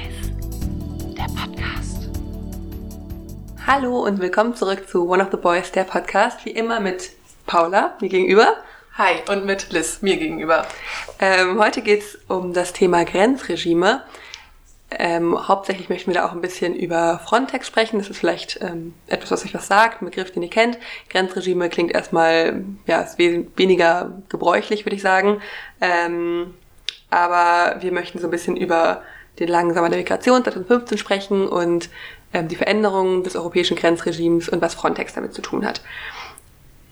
Boys, der Podcast. Hallo und willkommen zurück zu One of the Boys, der Podcast. Wie immer mit Paula, mir gegenüber. Hi, und mit Liz, mir gegenüber. Ähm, heute geht es um das Thema Grenzregime. Ähm, hauptsächlich möchten wir da auch ein bisschen über Frontex sprechen. Das ist vielleicht ähm, etwas, was euch was sagt, ein Begriff, den ihr kennt. Grenzregime klingt erstmal, ja, ist we weniger gebräuchlich, würde ich sagen. Ähm, aber wir möchten so ein bisschen über den langsamen Migration 2015 sprechen und ähm, die Veränderungen des europäischen Grenzregimes und was Frontex damit zu tun hat.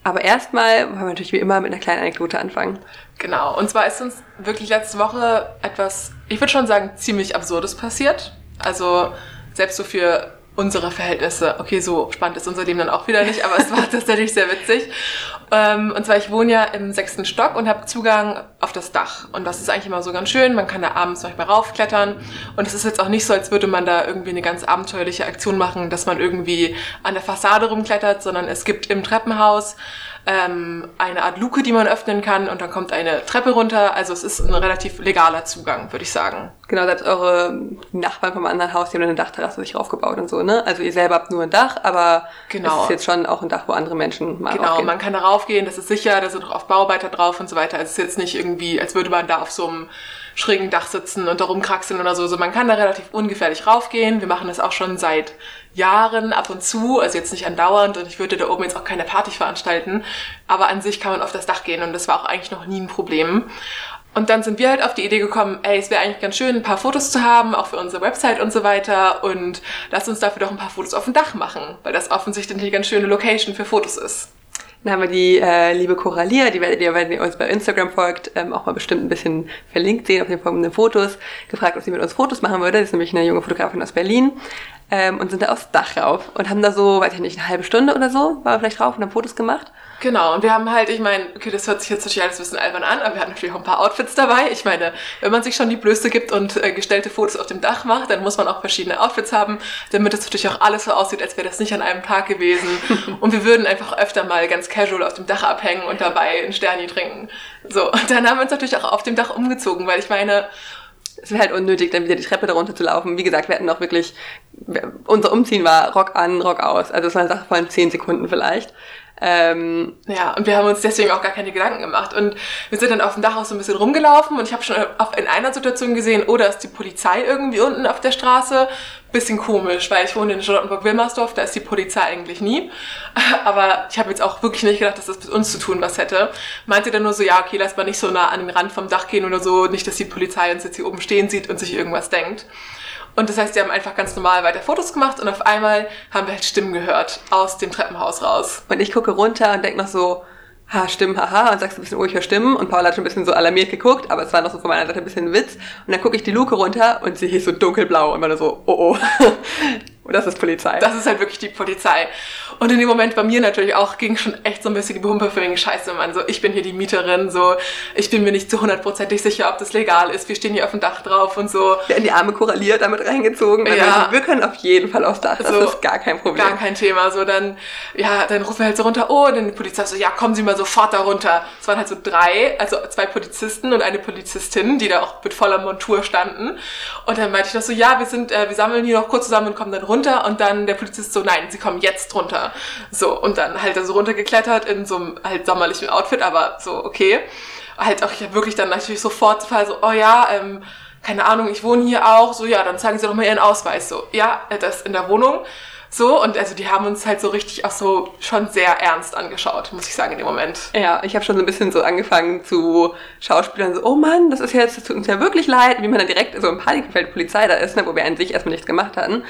Aber erstmal wollen wir natürlich wie immer mit einer kleinen Anekdote anfangen. Genau, und zwar ist uns wirklich letzte Woche etwas, ich würde schon sagen, ziemlich Absurdes passiert. Also selbst so für unsere Verhältnisse. Okay, so spannend ist unser Leben dann auch wieder nicht, aber es war tatsächlich sehr witzig. Ähm, und zwar, ich wohne ja im sechsten Stock und habe Zugang auf das Dach. Und das ist eigentlich immer so ganz schön. Man kann da abends manchmal raufklettern. Und es ist jetzt auch nicht so, als würde man da irgendwie eine ganz abenteuerliche Aktion machen, dass man irgendwie an der Fassade rumklettert, sondern es gibt im Treppenhaus ähm, eine Art Luke, die man öffnen kann und dann kommt eine Treppe runter. Also es ist ein relativ legaler Zugang, würde ich sagen. Genau, selbst eure Nachbarn vom anderen Haus, die haben eine Dachterrasse sich raufgebaut und so, ne? Also ihr selber habt nur ein Dach, aber genau. es ist jetzt schon auch ein Dach, wo andere Menschen mal Genau, man kann da raufgehen, das ist sicher, da sind auch auf Bauarbeiter drauf und so weiter. Also es ist jetzt nicht irgendwie, als würde man da auf so einem schrägen Dach sitzen und da rumkraxeln oder so. Also man kann da relativ ungefährlich raufgehen. Wir machen das auch schon seit Jahren ab und zu, also jetzt nicht andauernd und ich würde da oben jetzt auch keine Party veranstalten, aber an sich kann man auf das Dach gehen und das war auch eigentlich noch nie ein Problem. Und dann sind wir halt auf die Idee gekommen, ey, es wäre eigentlich ganz schön, ein paar Fotos zu haben, auch für unsere Website und so weiter. Und lass uns dafür doch ein paar Fotos auf dem Dach machen, weil das offensichtlich eine ganz schöne Location für Fotos ist. Dann haben wir die äh, liebe Coralia, die werdet ihr, wenn ihr uns bei Instagram folgt, ähm, auch mal bestimmt ein bisschen verlinkt sehen auf den folgenden Fotos, gefragt, ob sie mit uns Fotos machen würde. Das ist nämlich eine junge Fotografin aus Berlin. Ähm, und sind da aufs Dach rauf und haben da so, weiß ich nicht, eine halbe Stunde oder so, war vielleicht drauf und haben Fotos gemacht. Genau, und wir haben halt, ich meine, okay, das hört sich jetzt natürlich alles ein bisschen albern an, aber wir hatten natürlich auch ein paar Outfits dabei. Ich meine, wenn man sich schon die Blöße gibt und äh, gestellte Fotos auf dem Dach macht, dann muss man auch verschiedene Outfits haben, damit es natürlich auch alles so aussieht, als wäre das nicht an einem Tag gewesen. und wir würden einfach öfter mal ganz casual auf dem Dach abhängen und dabei ein Sterni trinken. So, und dann haben wir uns natürlich auch auf dem Dach umgezogen, weil ich meine, es wäre halt unnötig, dann wieder die Treppe darunter zu laufen. Wie gesagt, wir hatten auch wirklich, unser Umziehen war Rock an, Rock aus. Also es war eine Sache von zehn Sekunden vielleicht. Ähm, ja, und wir haben uns deswegen auch gar keine Gedanken gemacht. Und wir sind dann auf dem Dach auch so ein bisschen rumgelaufen und ich habe schon in einer Situation gesehen, oh, da ist die Polizei irgendwie unten auf der Straße. Bisschen komisch, weil ich wohne in Charlottenburg-Wilmersdorf, da ist die Polizei eigentlich nie. Aber ich habe jetzt auch wirklich nicht gedacht, dass das mit uns zu tun was hätte. Meinte dann nur so, ja, okay, lass mal nicht so nah an den Rand vom Dach gehen oder so, nicht, dass die Polizei uns jetzt hier oben stehen sieht und sich irgendwas denkt. Und das heißt, die haben einfach ganz normal weiter Fotos gemacht und auf einmal haben wir halt Stimmen gehört aus dem Treppenhaus raus. Und ich gucke runter und denke noch so, ha, Stimmen, haha, und sagst ein bisschen, oh, ich höre Stimmen. Und Paula hat schon ein bisschen so alarmiert geguckt, aber es war noch so von meiner Seite ein bisschen Witz. Und dann gucke ich die Luke runter und sie hieß so dunkelblau und war so, oh, oh. Und das ist Polizei. Das ist halt wirklich die Polizei. Und in dem Moment bei mir natürlich auch ging schon echt so ein bisschen die Pumpe für wegen Scheiße, Mann. So, ich bin hier die Mieterin, so, ich bin mir nicht zu hundertprozentig sicher, ob das legal ist. Wir stehen hier auf dem Dach drauf und so. Wir haben die Arme koralliert, damit reingezogen. Also ja. wir können auf jeden Fall aufs Dach. Das so, ist gar kein Problem. Gar kein Thema. So, dann, ja, dann rufen wir halt so runter, oh, und dann die Polizei so, ja, kommen Sie mal sofort da runter. Es waren halt so drei, also zwei Polizisten und eine Polizistin, die da auch mit voller Montur standen. Und dann meinte ich noch so, ja, wir sind, äh, wir sammeln hier noch kurz zusammen und kommen dann runter. Und dann der Polizist so, nein, sie kommen jetzt runter. So, und dann halt er so runtergeklettert in so einem halt sommerlichen Outfit, aber so, okay. Halt auch, habe wirklich dann natürlich sofort so, oh ja, ähm, keine Ahnung, ich wohne hier auch, so, ja, dann zeigen Sie doch mal Ihren Ausweis, so, ja, das in der Wohnung. So, und also die haben uns halt so richtig auch so schon sehr ernst angeschaut, muss ich sagen, in dem Moment. Ja, ich habe schon so ein bisschen so angefangen zu Schauspielern, so, oh Mann, das ist jetzt, das tut uns ja wirklich leid, wie man dann direkt so in Panik gefällt, die Polizei da ist, ne, wo wir an sich erstmal nichts gemacht hatten.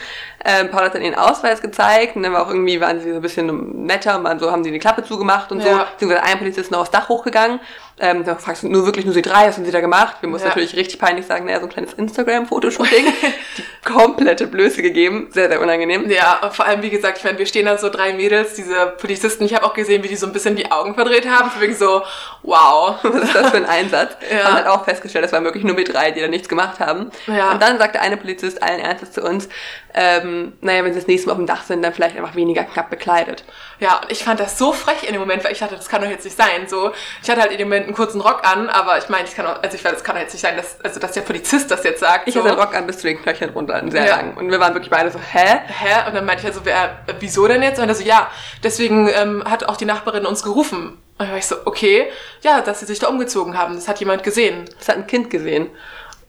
Ähm, Paul hat dann ihren Ausweis gezeigt und dann war auch irgendwie, waren sie so ein bisschen netter und waren so, haben sie die Klappe zugemacht und ja. so. Beziehungsweise ein Polizist ist noch aufs Dach hochgegangen ähm, da fragst du nur wirklich nur sie drei, was haben sie da gemacht? Wir mussten ja. natürlich richtig peinlich sagen, naja, so ein kleines Instagram-Fotoshooting. die komplette Blöße gegeben. Sehr, sehr unangenehm. Ja, und vor allem, wie gesagt, ich meine, wir stehen da so drei Mädels, diese Polizisten. Ich habe auch gesehen, wie die so ein bisschen die Augen verdreht haben. Für so, wow. was ist das für ein Einsatz? ja. Haben halt auch festgestellt, das waren wirklich nur mit drei, die da nichts gemacht haben. Ja. Und dann sagte eine Polizist allen Ernstes zu uns, ähm, naja, wenn sie das nächste Mal auf dem Dach sind, dann vielleicht einfach weniger knapp bekleidet. Ja, und ich fand das so frech in dem Moment, weil ich dachte, das kann doch jetzt nicht sein. So, ich hatte halt in dem Moment einen kurzen Rock an, aber ich meine, ich kann auch, also ich weiß, das kann doch jetzt nicht sein, dass, also dass der Polizist das jetzt sagt. Ich so. hatte einen Rock an bis zu den Knöcheln runter, sehr ja. lang. Und wir waren wirklich beide so, hä? Hä? Und dann meinte ich also, wer, wieso denn jetzt? Und er so, ja, deswegen ähm, hat auch die Nachbarin uns gerufen. Und dann war ich so, okay, ja, dass sie sich da umgezogen haben. Das hat jemand gesehen. Das hat ein Kind gesehen.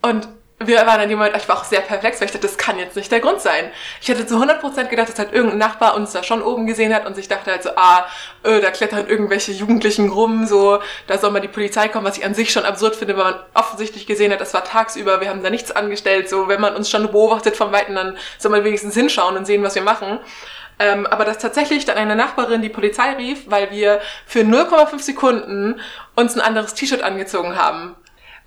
Und wir waren dann jemand, ich war auch sehr perplex, weil ich dachte, das kann jetzt nicht der Grund sein. Ich hätte zu 100% gedacht, dass halt irgendein Nachbar uns da schon oben gesehen hat und sich dachte halt so, ah, äh, da klettern irgendwelche Jugendlichen rum, so, da soll mal die Polizei kommen, was ich an sich schon absurd finde, weil man offensichtlich gesehen hat, das war tagsüber, wir haben da nichts angestellt, so, wenn man uns schon beobachtet vom Weiten, dann soll man wenigstens hinschauen und sehen, was wir machen. Ähm, aber dass tatsächlich dann eine Nachbarin die Polizei rief, weil wir für 0,5 Sekunden uns ein anderes T-Shirt angezogen haben.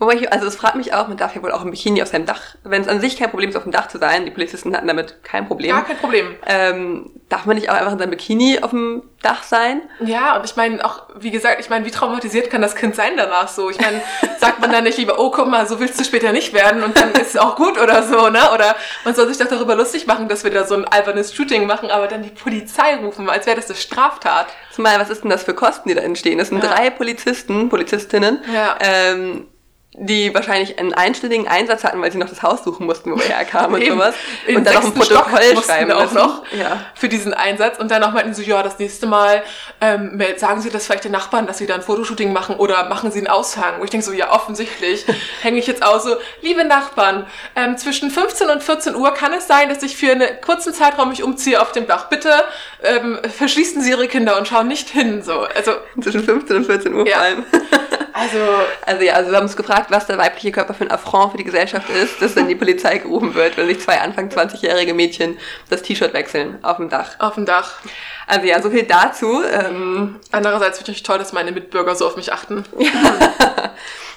Wobei ich, also es fragt mich auch, man darf ja wohl auch ein Bikini auf seinem Dach, wenn es an sich kein Problem ist, auf dem Dach zu sein, die Polizisten hatten damit kein Problem. Gar kein Problem. Ähm, darf man nicht auch einfach in seinem Bikini auf dem Dach sein? Ja, und ich meine auch, wie gesagt, ich meine, wie traumatisiert kann das Kind sein danach so? Ich meine, sagt man dann nicht lieber, oh, guck mal, so willst du später nicht werden und dann ist es auch gut oder so, ne? Oder man soll sich doch darüber lustig machen, dass wir da so ein albernes Shooting machen, aber dann die Polizei rufen, als wäre das eine Straftat. Zumal, was ist denn das für Kosten, die da entstehen? Das sind ja. drei Polizisten, Polizistinnen, ja. ähm, die wahrscheinlich einen einstündigen Einsatz hatten, weil sie noch das Haus suchen mussten, wo wir herkamen und sowas. In und dann noch ein Protokoll schreiben auch noch ja. für diesen Einsatz. Und dann auch meinten sie, ja, das nächste Mal ähm, sagen Sie das vielleicht den Nachbarn, dass Sie da ein Fotoshooting machen oder machen Sie einen Aushang. Wo ich denke so, ja, offensichtlich hänge ich jetzt aus so, liebe Nachbarn, ähm, zwischen 15 und 14 Uhr kann es sein, dass ich für einen kurzen Zeitraum mich umziehe auf dem Dach. Bitte ähm, verschließen Sie Ihre Kinder und schauen nicht hin. So, also Zwischen 15 und 14 Uhr ja. vor allem. Also, also ja, also wir haben uns gefragt, was der weibliche Körper für ein Affront für die Gesellschaft ist, dass dann die Polizei gerufen wird, wenn sich zwei Anfang 20-jährige Mädchen das T-Shirt wechseln auf dem Dach. Auf dem Dach. Also ja, so viel dazu. Ähm, Andererseits finde ich toll, dass meine Mitbürger so auf mich achten.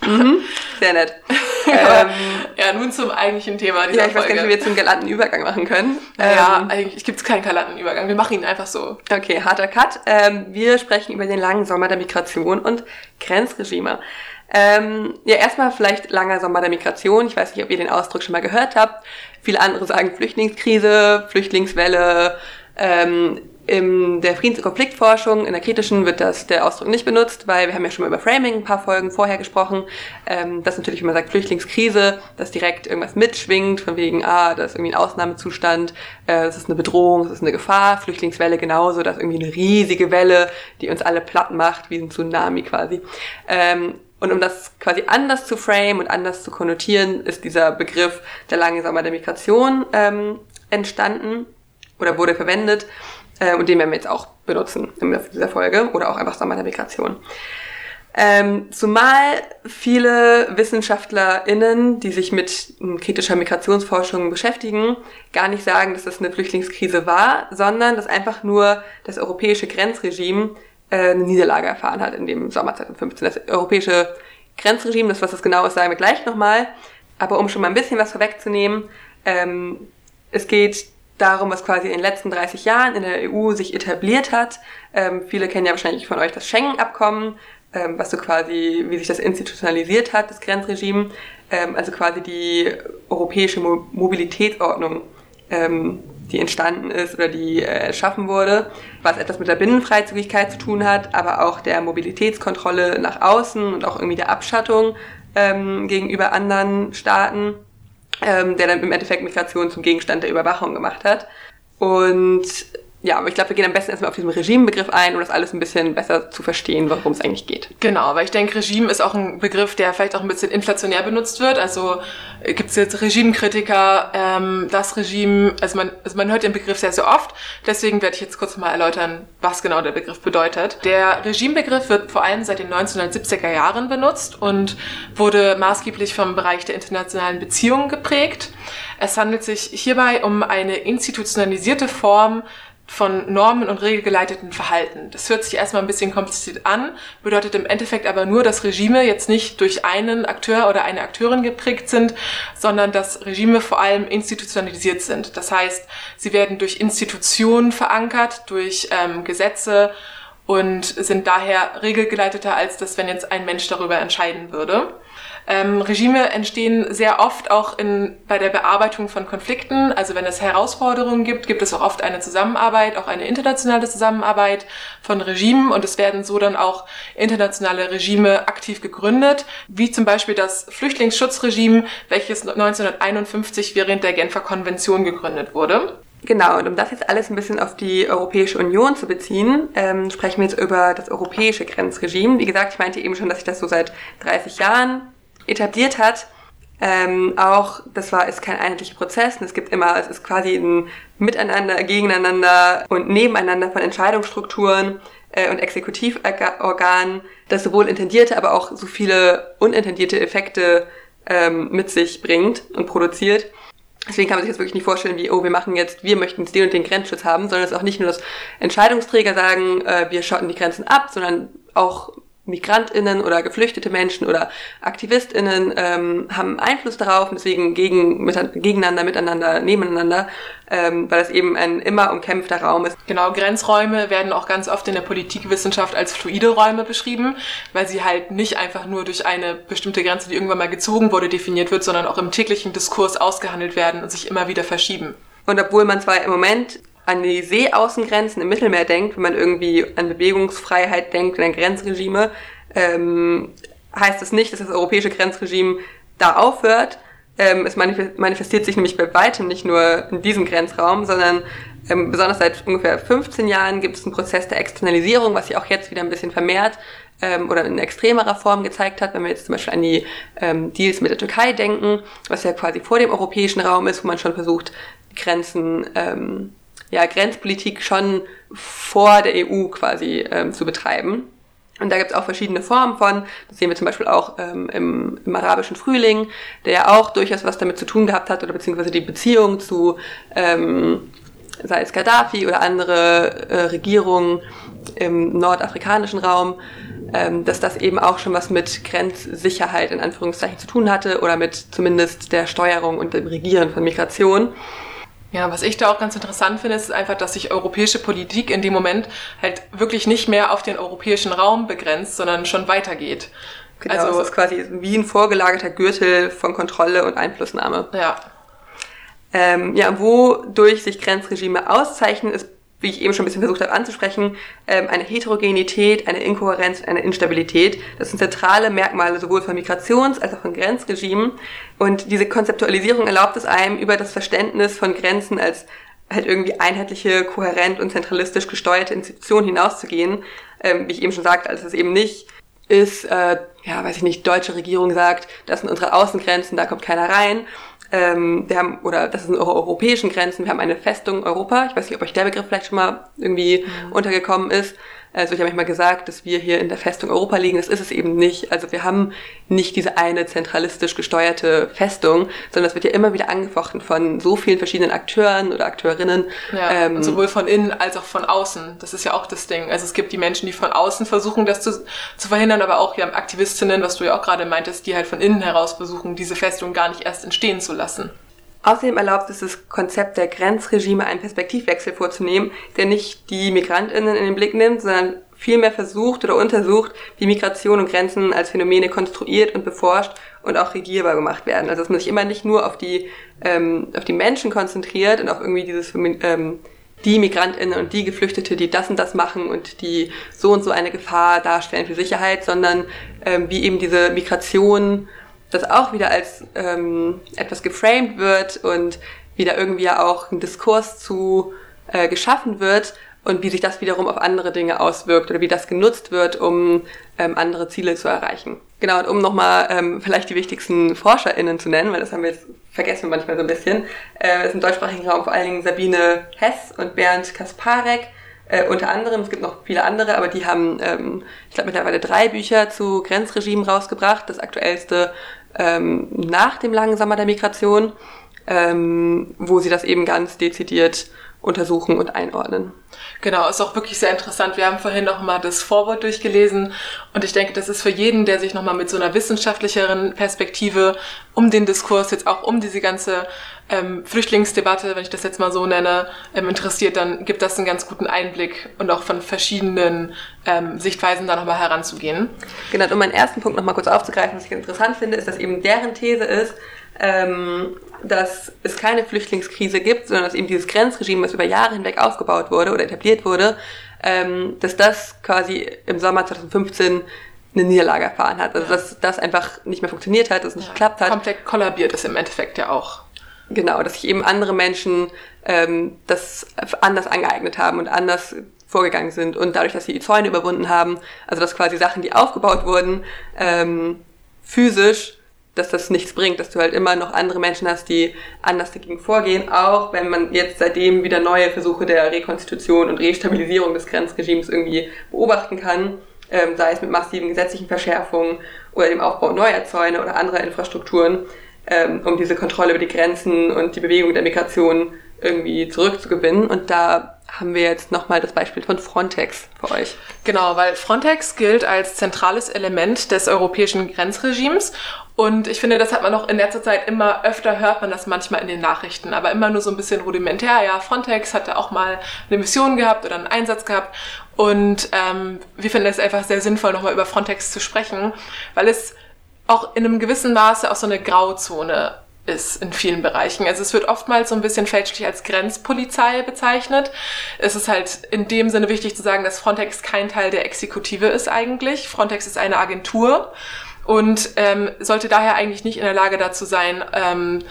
mhm, sehr nett. ähm, ja, nun zum eigentlichen Thema dieser Ja, ich weiß gar nicht, wie wir jetzt einen galanten Übergang machen können. Ja, ähm, eigentlich gibt es keinen galanten Übergang. Wir machen ihn einfach so. Okay, harter Cut. Ähm, wir sprechen über den langen Sommer der Migration und Grenzregime. Ähm, ja, erstmal vielleicht langer Sommer der Migration. Ich weiß nicht, ob ihr den Ausdruck schon mal gehört habt. Viele andere sagen Flüchtlingskrise, Flüchtlingswelle. Ähm, in der Friedens- und Konfliktforschung, in der kritischen, wird das der Ausdruck nicht benutzt, weil wir haben ja schon mal über Framing ein paar Folgen vorher gesprochen. Ähm, dass natürlich, wenn man sagt Flüchtlingskrise, dass direkt irgendwas mitschwingt, von wegen, ah, das ist irgendwie ein Ausnahmezustand, äh, ist eine Bedrohung, das ist eine Gefahr. Flüchtlingswelle genauso, das ist irgendwie eine riesige Welle, die uns alle platt macht, wie ein Tsunami quasi. Ähm, und um das quasi anders zu frame und anders zu konnotieren, ist dieser Begriff der lange Sommer der Migration ähm, entstanden oder wurde verwendet äh, und den werden wir jetzt auch benutzen in dieser Folge oder auch einfach Sommer der Migration. Ähm, zumal viele WissenschaftlerInnen, die sich mit kritischer Migrationsforschung beschäftigen, gar nicht sagen, dass das eine Flüchtlingskrise war, sondern dass einfach nur das europäische Grenzregime äh, eine Niederlage erfahren hat in dem Sommer 2015. Das europäische Grenzregime, das was das genau ist, sagen wir gleich nochmal. Aber um schon mal ein bisschen was vorwegzunehmen, ähm, es geht darum, was quasi in den letzten 30 Jahren in der EU sich etabliert hat. Ähm, viele kennen ja wahrscheinlich von euch das Schengen-Abkommen, ähm, was so quasi, wie sich das institutionalisiert hat, das Grenzregime. Ähm, also quasi die europäische Mo Mobilitätsordnung, ähm, die entstanden ist oder die äh, erschaffen wurde, was etwas mit der Binnenfreizügigkeit zu tun hat, aber auch der Mobilitätskontrolle nach außen und auch irgendwie der Abschattung ähm, gegenüber anderen Staaten ähm, der dann im Endeffekt Migration zum Gegenstand der Überwachung gemacht hat. Und ja, aber ich glaube, wir gehen am besten erstmal auf diesen Regimebegriff ein, um das alles ein bisschen besser zu verstehen, worum es eigentlich geht. Genau, weil ich denke, Regime ist auch ein Begriff, der vielleicht auch ein bisschen inflationär benutzt wird. Also äh, gibt es jetzt Regimekritiker, ähm, das Regime, also man, also man hört den Begriff sehr, sehr oft. Deswegen werde ich jetzt kurz mal erläutern, was genau der Begriff bedeutet. Der Regimebegriff wird vor allem seit den 1970er Jahren benutzt und wurde maßgeblich vom Bereich der internationalen Beziehungen geprägt. Es handelt sich hierbei um eine institutionalisierte Form von Normen und regelgeleiteten Verhalten. Das hört sich erstmal ein bisschen kompliziert an, bedeutet im Endeffekt aber nur, dass Regime jetzt nicht durch einen Akteur oder eine Akteurin geprägt sind, sondern dass Regime vor allem institutionalisiert sind. Das heißt, sie werden durch Institutionen verankert, durch ähm, Gesetze und sind daher regelgeleiteter, als das, wenn jetzt ein Mensch darüber entscheiden würde. Ähm, Regime entstehen sehr oft auch in, bei der Bearbeitung von Konflikten. Also wenn es Herausforderungen gibt, gibt es auch oft eine Zusammenarbeit, auch eine internationale Zusammenarbeit von Regimen und es werden so dann auch internationale Regime aktiv gegründet, wie zum Beispiel das Flüchtlingsschutzregime, welches 1951 während der Genfer Konvention gegründet wurde. Genau, und um das jetzt alles ein bisschen auf die Europäische Union zu beziehen, ähm, sprechen wir jetzt über das europäische Grenzregime. Wie gesagt, ich meinte eben schon, dass sich das so seit 30 Jahren etabliert hat. Ähm, auch, das war, ist kein einheitlicher Prozess. Es gibt immer, es ist quasi ein Miteinander, Gegeneinander und Nebeneinander von Entscheidungsstrukturen äh, und Exekutivorganen, das sowohl intendierte, aber auch so viele unintendierte Effekte ähm, mit sich bringt und produziert. Deswegen kann man sich jetzt wirklich nicht vorstellen, wie, oh, wir machen jetzt, wir möchten den und den Grenzschutz haben, sondern es ist auch nicht nur, dass Entscheidungsträger sagen, äh, wir schotten die Grenzen ab, sondern auch MigrantInnen oder geflüchtete Menschen oder AktivistInnen ähm, haben Einfluss darauf und deswegen gegen, mit, gegeneinander, miteinander, nebeneinander, ähm, weil es eben ein immer umkämpfter Raum ist. Genau, Grenzräume werden auch ganz oft in der Politikwissenschaft als fluide Räume beschrieben, weil sie halt nicht einfach nur durch eine bestimmte Grenze, die irgendwann mal gezogen wurde, definiert wird, sondern auch im täglichen Diskurs ausgehandelt werden und sich immer wieder verschieben. Und obwohl man zwar im Moment an die Seeaußengrenzen im Mittelmeer denkt, wenn man irgendwie an Bewegungsfreiheit denkt, an Grenzregime, ähm, heißt das nicht, dass das europäische Grenzregime da aufhört. Ähm, es manifestiert sich nämlich bei weitem nicht nur in diesem Grenzraum, sondern ähm, besonders seit ungefähr 15 Jahren gibt es einen Prozess der Externalisierung, was sich auch jetzt wieder ein bisschen vermehrt ähm, oder in extremerer Form gezeigt hat, wenn wir jetzt zum Beispiel an die ähm, Deals mit der Türkei denken, was ja quasi vor dem europäischen Raum ist, wo man schon versucht, Grenzen ähm, ja, Grenzpolitik schon vor der EU quasi ähm, zu betreiben. Und da gibt es auch verschiedene Formen von. Das sehen wir zum Beispiel auch ähm, im, im arabischen Frühling, der ja auch durchaus was damit zu tun gehabt hat, oder beziehungsweise die Beziehung zu, ähm, sei es Gaddafi oder andere äh, Regierungen im nordafrikanischen Raum, ähm, dass das eben auch schon was mit Grenzsicherheit in Anführungszeichen zu tun hatte oder mit zumindest der Steuerung und dem Regieren von Migration. Ja, was ich da auch ganz interessant finde, ist einfach, dass sich europäische Politik in dem Moment halt wirklich nicht mehr auf den europäischen Raum begrenzt, sondern schon weitergeht. Genau, also es ist quasi wie ein vorgelagerter Gürtel von Kontrolle und Einflussnahme. Ja. Ähm, ja, wodurch sich Grenzregime auszeichnen, ist wie ich eben schon ein bisschen versucht habe anzusprechen, ähm, eine Heterogenität, eine Inkohärenz, eine Instabilität. Das sind zentrale Merkmale sowohl von Migrations- als auch von Grenzregimen. Und diese Konzeptualisierung erlaubt es einem, über das Verständnis von Grenzen als halt irgendwie einheitliche, kohärent und zentralistisch gesteuerte Institution hinauszugehen. Ähm, wie ich eben schon sagte, als es eben nicht ist, äh, ja, weiß ich nicht, deutsche Regierung sagt, das sind unsere Außengrenzen, da kommt keiner rein, ähm, wir haben, oder das sind unsere europäischen Grenzen, wir haben eine Festung Europa. Ich weiß nicht, ob euch der Begriff vielleicht schon mal irgendwie mhm. untergekommen ist. Also ich habe manchmal gesagt, dass wir hier in der Festung Europa liegen. Das ist es eben nicht. Also wir haben nicht diese eine zentralistisch gesteuerte Festung, sondern es wird ja immer wieder angefochten von so vielen verschiedenen Akteuren oder Akteurinnen. Ja, ähm, sowohl von innen als auch von außen. Das ist ja auch das Ding. Also es gibt die Menschen, die von außen versuchen, das zu, zu verhindern, aber auch ja Aktivistinnen, was du ja auch gerade meintest, die halt von innen heraus versuchen, diese Festung gar nicht erst entstehen zu lassen. Außerdem erlaubt es das Konzept der Grenzregime einen Perspektivwechsel vorzunehmen, der nicht die Migrantinnen in den Blick nimmt, sondern vielmehr versucht oder untersucht, wie Migration und Grenzen als Phänomene konstruiert und beforscht und auch regierbar gemacht werden. Also dass man sich immer nicht nur auf die, ähm, auf die Menschen konzentriert und auf irgendwie dieses ähm, die Migrantinnen und die Geflüchtete, die das und das machen und die so und so eine Gefahr darstellen für Sicherheit, sondern ähm, wie eben diese Migration das auch wieder als ähm, etwas geframed wird und wieder irgendwie ja auch ein Diskurs zu äh, geschaffen wird und wie sich das wiederum auf andere Dinge auswirkt oder wie das genutzt wird, um ähm, andere Ziele zu erreichen. Genau, und um nochmal ähm, vielleicht die wichtigsten ForscherInnen zu nennen, weil das haben wir jetzt vergessen manchmal so ein bisschen, äh, ist im deutschsprachigen Raum vor allen Dingen Sabine Hess und Bernd Kasparek, äh, unter anderem, es gibt noch viele andere, aber die haben, ähm, ich glaube, mittlerweile drei Bücher zu Grenzregimen rausgebracht. Das aktuellste ähm, nach dem langen Sommer der Migration, ähm, wo sie das eben ganz dezidiert untersuchen und einordnen. Genau, ist auch wirklich sehr interessant. Wir haben vorhin noch mal das Vorwort durchgelesen und ich denke, das ist für jeden, der sich noch mal mit so einer wissenschaftlicheren Perspektive um den Diskurs jetzt auch um diese ganze ähm, Flüchtlingsdebatte, wenn ich das jetzt mal so nenne, ähm, interessiert, dann gibt das einen ganz guten Einblick und auch von verschiedenen ähm, Sichtweisen da nochmal heranzugehen. Genau, um meinen ersten Punkt nochmal kurz aufzugreifen, was ich interessant finde, ist, dass eben deren These ist, ähm, dass es keine Flüchtlingskrise gibt, sondern dass eben dieses Grenzregime, das über Jahre hinweg aufgebaut wurde oder etabliert wurde, ähm, dass das quasi im Sommer 2015 eine Niederlage erfahren hat. Also dass das einfach nicht mehr funktioniert hat, dass es nicht ja, geklappt hat. Komplett kollabiert ist im Endeffekt ja auch. Genau, dass sich eben andere Menschen ähm, das anders angeeignet haben und anders vorgegangen sind und dadurch, dass sie die Zäune überwunden haben, also dass quasi Sachen, die aufgebaut wurden, ähm, physisch, dass das nichts bringt, dass du halt immer noch andere Menschen hast, die anders dagegen vorgehen, auch wenn man jetzt seitdem wieder neue Versuche der Rekonstitution und Restabilisierung des Grenzregimes irgendwie beobachten kann, ähm, sei es mit massiven gesetzlichen Verschärfungen oder dem Aufbau neuer Zäune oder anderer Infrastrukturen, ähm, um diese Kontrolle über die Grenzen und die Bewegung der Migration irgendwie zurückzugewinnen. Und da haben wir jetzt nochmal das Beispiel von Frontex für euch. Genau, weil Frontex gilt als zentrales Element des europäischen Grenzregimes. Und ich finde, das hat man auch in letzter Zeit immer öfter, hört man das manchmal in den Nachrichten, aber immer nur so ein bisschen rudimentär. Ja, Frontex hatte auch mal eine Mission gehabt oder einen Einsatz gehabt. Und ähm, wir finden es einfach sehr sinnvoll, nochmal über Frontex zu sprechen, weil es auch in einem gewissen Maße auch so eine Grauzone ist in vielen Bereichen. Also es wird oftmals so ein bisschen fälschlich als Grenzpolizei bezeichnet. Es ist halt in dem Sinne wichtig zu sagen, dass Frontex kein Teil der Exekutive ist eigentlich. Frontex ist eine Agentur und ähm, sollte daher eigentlich nicht in der Lage dazu sein, ähm,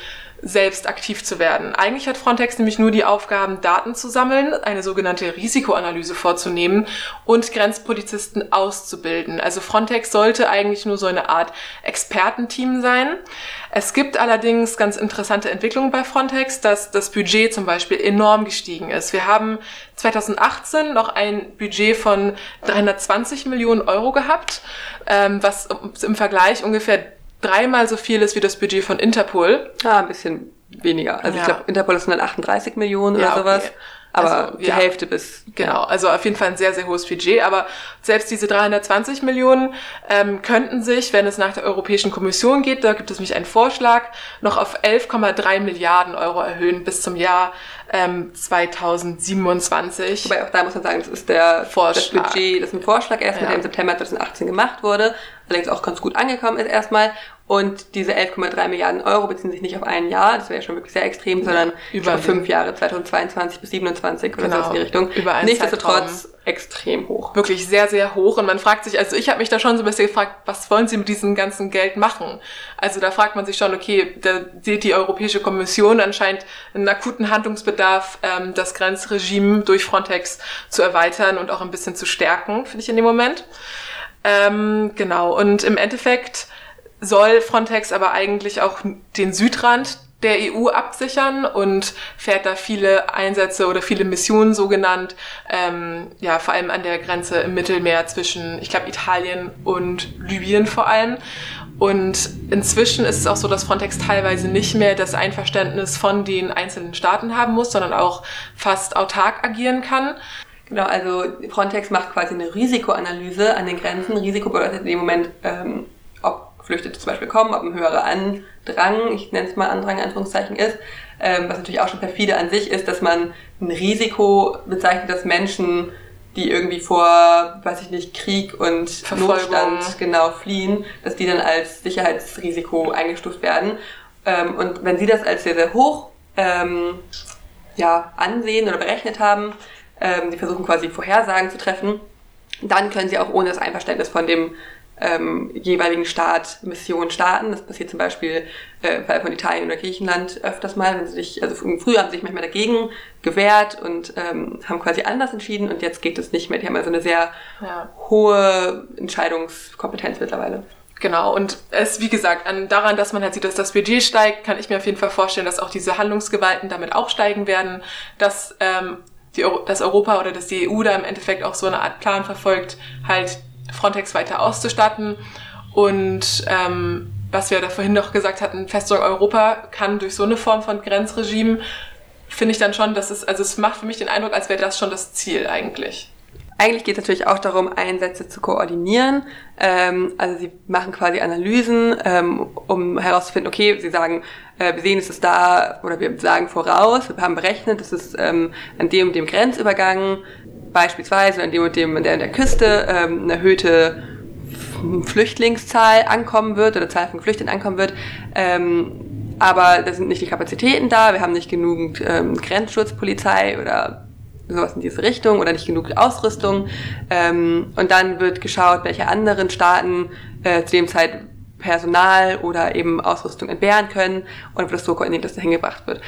selbst aktiv zu werden. Eigentlich hat Frontex nämlich nur die Aufgaben, Daten zu sammeln, eine sogenannte Risikoanalyse vorzunehmen und Grenzpolizisten auszubilden. Also Frontex sollte eigentlich nur so eine Art Expertenteam sein. Es gibt allerdings ganz interessante Entwicklungen bei Frontex, dass das Budget zum Beispiel enorm gestiegen ist. Wir haben 2018 noch ein Budget von 320 Millionen Euro gehabt, ähm, was im Vergleich ungefähr dreimal so viel ist wie das Budget von Interpol. Ah, ein bisschen weniger. Also ja. ich glaube, Interpol ist 138 Millionen ja, oder sowas. Okay. Aber also, die ja, Hälfte bis. Genau, also auf jeden Fall ein sehr, sehr hohes Budget. Aber selbst diese 320 Millionen ähm, könnten sich, wenn es nach der Europäischen Kommission geht, da gibt es nämlich einen Vorschlag, noch auf 11,3 Milliarden Euro erhöhen bis zum Jahr ähm, 2027. Wobei auch da muss man sagen, das ist der Vorschlag. das Budget, das ist ein Vorschlag erst, ja. der im September 2018 gemacht wurde, allerdings auch ganz gut angekommen ist erstmal. Und diese 11,3 Milliarden Euro beziehen sich nicht auf ein Jahr, das wäre schon wirklich sehr extrem, sondern über fünf Jahre, 2022 bis 2027 oder genau, so in die Richtung. Über einen Nichtsdestotrotz Zeitraum. extrem hoch. Wirklich sehr, sehr hoch. Und man fragt sich, also ich habe mich da schon so ein bisschen gefragt, was wollen sie mit diesem ganzen Geld machen? Also da fragt man sich schon, okay, da sieht die Europäische Kommission anscheinend einen akuten Handlungsbedarf, ähm, das Grenzregime durch Frontex zu erweitern und auch ein bisschen zu stärken, finde ich in dem Moment. Ähm, genau. Und im Endeffekt soll Frontex aber eigentlich auch den Südrand der EU absichern und fährt da viele Einsätze oder viele Missionen so genannt, ähm, ja, vor allem an der Grenze im Mittelmeer zwischen, ich glaube, Italien und Libyen vor allem. Und inzwischen ist es auch so, dass Frontex teilweise nicht mehr das Einverständnis von den einzelnen Staaten haben muss, sondern auch fast autark agieren kann. Genau, also Frontex macht quasi eine Risikoanalyse an den Grenzen. Risiko bedeutet in dem Moment, ähm, ob Geflüchtete zum Beispiel kommen, ob ein höherer Andrang, ich nenne es mal Andrang in Anführungszeichen ist, ähm, was natürlich auch schon perfide an sich ist, dass man ein Risiko bezeichnet, dass Menschen, die irgendwie vor, weiß ich nicht, Krieg und Notstand genau fliehen, dass die dann als Sicherheitsrisiko eingestuft werden. Ähm, und wenn sie das als sehr, sehr hoch ähm, ja, ansehen oder berechnet haben, ähm, sie versuchen quasi Vorhersagen zu treffen, dann können sie auch ohne das Einverständnis von dem ähm, jeweiligen Staat Missionen starten. Das passiert zum Beispiel äh, im Fall von Italien oder Griechenland öfters mal, wenn sie sich, also früher haben sie sich manchmal dagegen gewehrt und ähm, haben quasi anders entschieden und jetzt geht es nicht mehr. Die haben also eine sehr ja. hohe Entscheidungskompetenz mittlerweile. Genau, und es, wie gesagt, an, daran, dass man halt sieht, dass das Budget steigt, kann ich mir auf jeden Fall vorstellen, dass auch diese Handlungsgewalten damit auch steigen werden, dass, ähm, die, dass Europa oder dass die EU da im Endeffekt auch so eine Art Plan verfolgt, halt Frontex weiter auszustatten. Und ähm, was wir da vorhin noch gesagt hatten, Festung Europa kann durch so eine Form von Grenzregime finde ich dann schon, dass es, also es macht für mich den Eindruck, als wäre das schon das Ziel eigentlich. Eigentlich geht es natürlich auch darum, Einsätze zu koordinieren. Ähm, also sie machen quasi Analysen, ähm, um herauszufinden, okay, sie sagen, äh, wir sehen, es ist da, oder wir sagen voraus, wir haben berechnet, es ist ähm, an dem und dem Grenzübergang beispielsweise an dem und dem an der, an der Küste ähm, eine erhöhte Flüchtlingszahl ankommen wird oder Zahl von Flüchtlingen ankommen wird. Ähm, aber da sind nicht die Kapazitäten da, wir haben nicht genügend ähm, Grenzschutzpolizei oder sowas in diese Richtung oder nicht genug Ausrüstung. Ähm, und dann wird geschaut, welche anderen Staaten äh, zu dem Zeit Personal oder eben Ausrüstung entbehren können und wird das so koordiniert, dass da hingebracht wird.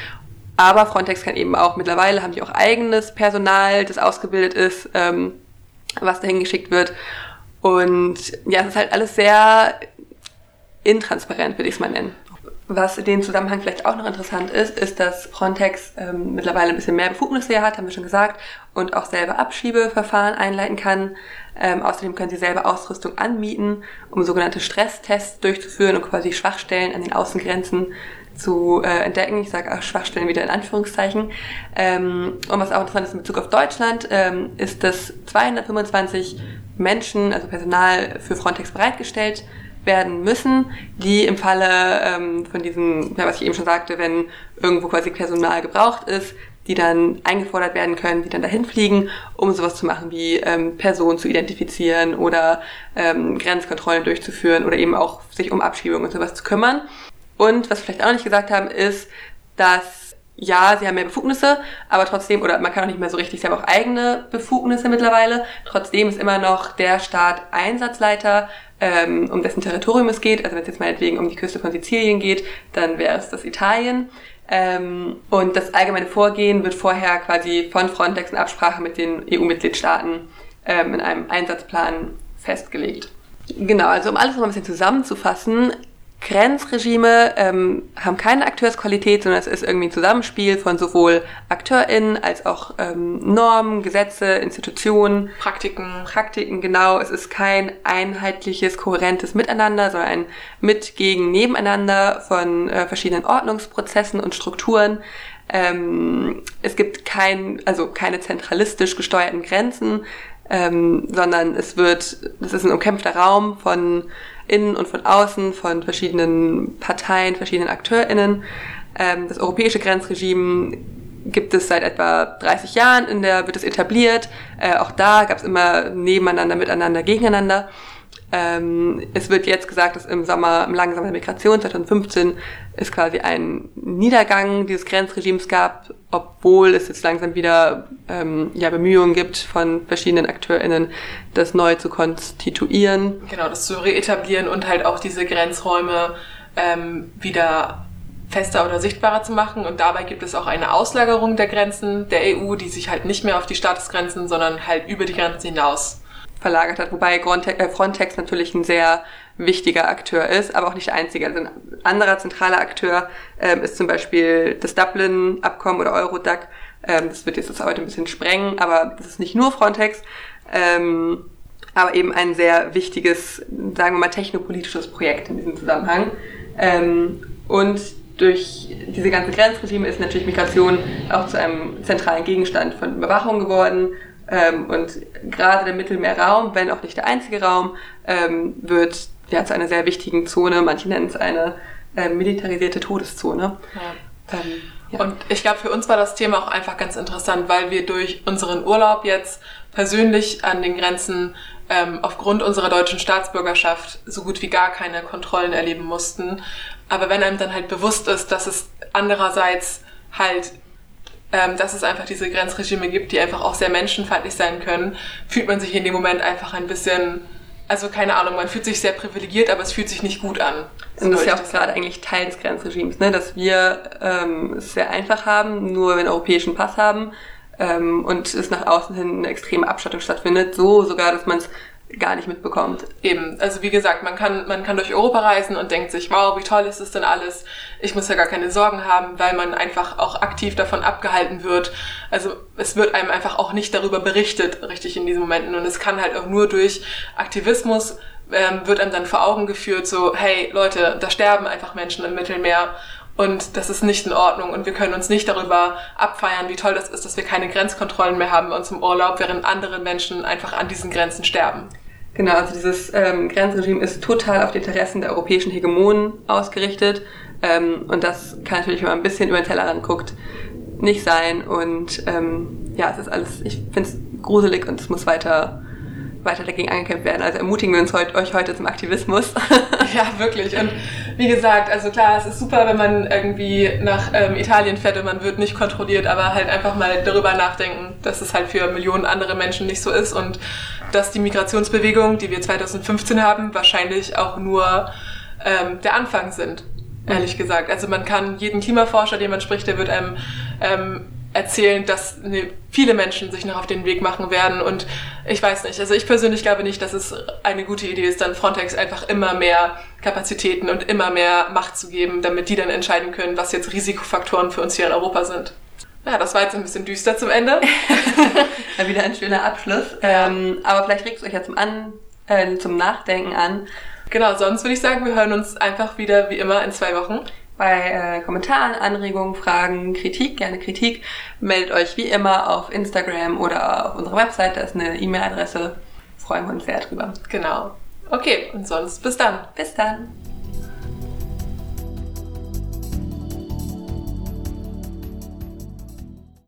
Aber Frontex kann eben auch, mittlerweile haben die auch eigenes Personal, das ausgebildet ist, ähm, was dahin geschickt wird. Und ja, es ist halt alles sehr intransparent, würde ich es mal nennen. Was in dem Zusammenhang vielleicht auch noch interessant ist, ist, dass Frontex ähm, mittlerweile ein bisschen mehr Befugnisse hat, haben wir schon gesagt, und auch selber Abschiebeverfahren einleiten kann. Ähm, außerdem können sie selber Ausrüstung anmieten, um sogenannte Stresstests durchzuführen und quasi Schwachstellen an den Außengrenzen zu äh, entdecken. Ich sage auch Schwachstellen wieder in Anführungszeichen. Ähm, und was auch interessant ist in Bezug auf Deutschland, ähm, ist, dass 225 Menschen, also Personal für Frontex bereitgestellt werden müssen, die im Falle ähm, von diesem, ja, was ich eben schon sagte, wenn irgendwo quasi Personal gebraucht ist, die dann eingefordert werden können, die dann dahin fliegen, um sowas zu machen wie ähm, Personen zu identifizieren oder ähm, Grenzkontrollen durchzuführen oder eben auch sich um Abschiebung und sowas zu kümmern. Und was wir vielleicht auch noch nicht gesagt haben, ist, dass ja, sie haben mehr Befugnisse, aber trotzdem, oder man kann auch nicht mehr so richtig, sie haben auch eigene Befugnisse mittlerweile. Trotzdem ist immer noch der Staat Einsatzleiter, ähm, um dessen Territorium es geht. Also wenn es jetzt meinetwegen um die Küste von Sizilien geht, dann wäre es das Italien. Ähm, und das allgemeine Vorgehen wird vorher quasi von Frontex in Absprache mit den EU-Mitgliedstaaten ähm, in einem Einsatzplan festgelegt. Genau, also um alles noch ein bisschen zusammenzufassen, Grenzregime ähm, haben keine Akteursqualität, sondern es ist irgendwie ein Zusammenspiel von sowohl AkteurInnen als auch ähm, Normen, Gesetze, Institutionen. Praktiken. Praktiken, genau. Es ist kein einheitliches, kohärentes Miteinander, sondern ein Mit, Gegen, Nebeneinander von äh, verschiedenen Ordnungsprozessen und Strukturen. Ähm, es gibt kein, also keine zentralistisch gesteuerten Grenzen, ähm, sondern es wird, das ist ein umkämpfter Raum von innen und von außen, von verschiedenen Parteien, verschiedenen AkteurInnen. Ähm, das europäische Grenzregime gibt es seit etwa 30 Jahren, in der wird es etabliert. Äh, auch da gab es immer nebeneinander, miteinander, gegeneinander. Ähm, es wird jetzt gesagt, dass im Sommer, im der Migration 2015 es quasi einen Niedergang dieses Grenzregimes gab, obwohl es jetzt langsam wieder ähm, ja, Bemühungen gibt von verschiedenen AkteurInnen, das neu zu konstituieren. Genau, das zu reetablieren und halt auch diese Grenzräume ähm, wieder fester oder sichtbarer zu machen. Und dabei gibt es auch eine Auslagerung der Grenzen der EU, die sich halt nicht mehr auf die Staatsgrenzen, sondern halt über die Grenzen hinaus verlagert hat, wobei äh, Frontex natürlich ein sehr wichtiger Akteur ist, aber auch nicht der einzige. Also ein anderer zentraler Akteur ähm, ist zum Beispiel das Dublin-Abkommen oder Eurodac. Ähm, das wird jetzt das heute ein bisschen sprengen, aber das ist nicht nur Frontex, ähm, aber eben ein sehr wichtiges, sagen wir mal, technopolitisches Projekt in diesem Zusammenhang. Ähm, und durch diese ganze Grenzregime ist natürlich Migration auch zu einem zentralen Gegenstand von Überwachung geworden ähm, und gerade der Mittelmeerraum, wenn auch nicht der einzige Raum, ähm, wird ja zu einer sehr wichtigen Zone. Manche nennen es eine äh, militarisierte Todeszone. Ja. Ähm, ja. Und ich glaube, für uns war das Thema auch einfach ganz interessant, weil wir durch unseren Urlaub jetzt persönlich an den Grenzen ähm, aufgrund unserer deutschen Staatsbürgerschaft so gut wie gar keine Kontrollen erleben mussten. Aber wenn einem dann halt bewusst ist, dass es andererseits halt ähm, dass es einfach diese Grenzregime gibt, die einfach auch sehr menschenfeindlich sein können, fühlt man sich in dem Moment einfach ein bisschen, also keine Ahnung, man fühlt sich sehr privilegiert, aber es fühlt sich nicht gut an. So und das ist ja auch gerade eigentlich Teil des Grenzregimes, ne? dass wir ähm, es sehr einfach haben, nur einen europäischen Pass haben ähm, und es nach außen hin eine extreme Abstattung stattfindet, so sogar, dass man es gar nicht mitbekommt. Eben, also wie gesagt, man kann, man kann durch Europa reisen und denkt sich, wow, wie toll ist das denn alles? Ich muss ja gar keine Sorgen haben, weil man einfach auch aktiv davon abgehalten wird. Also es wird einem einfach auch nicht darüber berichtet, richtig in diesen Momenten. Und es kann halt auch nur durch Aktivismus ähm, wird einem dann vor Augen geführt, so, hey Leute, da sterben einfach Menschen im Mittelmeer Und das ist nicht in Ordnung. Und wir können uns nicht darüber abfeiern, wie toll das ist, dass wir keine Grenzkontrollen mehr haben bei uns im Urlaub, während andere Menschen einfach an diesen Grenzen sterben. Genau, also dieses ähm, Grenzregime ist total auf die Interessen der europäischen Hegemonen ausgerichtet. Ähm, und das kann natürlich, wenn man ein bisschen über den Tellerrand guckt, nicht sein. Und ähm, ja, es ist alles, ich finde es gruselig und es muss weiter weiter dagegen angekämpft werden. Also ermutigen wir uns heut, euch heute zum Aktivismus. ja, wirklich. Und wie gesagt, also klar, es ist super, wenn man irgendwie nach ähm, Italien fährt und man wird nicht kontrolliert, aber halt einfach mal darüber nachdenken, dass es halt für Millionen andere Menschen nicht so ist und dass die Migrationsbewegung, die wir 2015 haben, wahrscheinlich auch nur ähm, der Anfang sind. Ehrlich gesagt. Also man kann jeden Klimaforscher, den man spricht, der wird einem ähm, erzählen, dass viele Menschen sich noch auf den Weg machen werden. Und ich weiß nicht, also ich persönlich glaube nicht, dass es eine gute Idee ist, dann Frontex einfach immer mehr Kapazitäten und immer mehr Macht zu geben, damit die dann entscheiden können, was jetzt Risikofaktoren für uns hier in Europa sind. Ja, das war jetzt ein bisschen düster zum Ende. ja, wieder ein schöner Abschluss. Ähm, aber vielleicht regt es euch ja zum, an, äh, zum Nachdenken an. Genau, sonst würde ich sagen, wir hören uns einfach wieder wie immer in zwei Wochen bei äh, Kommentaren, Anregungen, Fragen, Kritik, gerne Kritik, meldet euch wie immer auf Instagram oder auf unserer Website, da ist eine E-Mail-Adresse. Freuen wir uns sehr drüber. Genau. Okay, und sonst bis dann. Bis dann.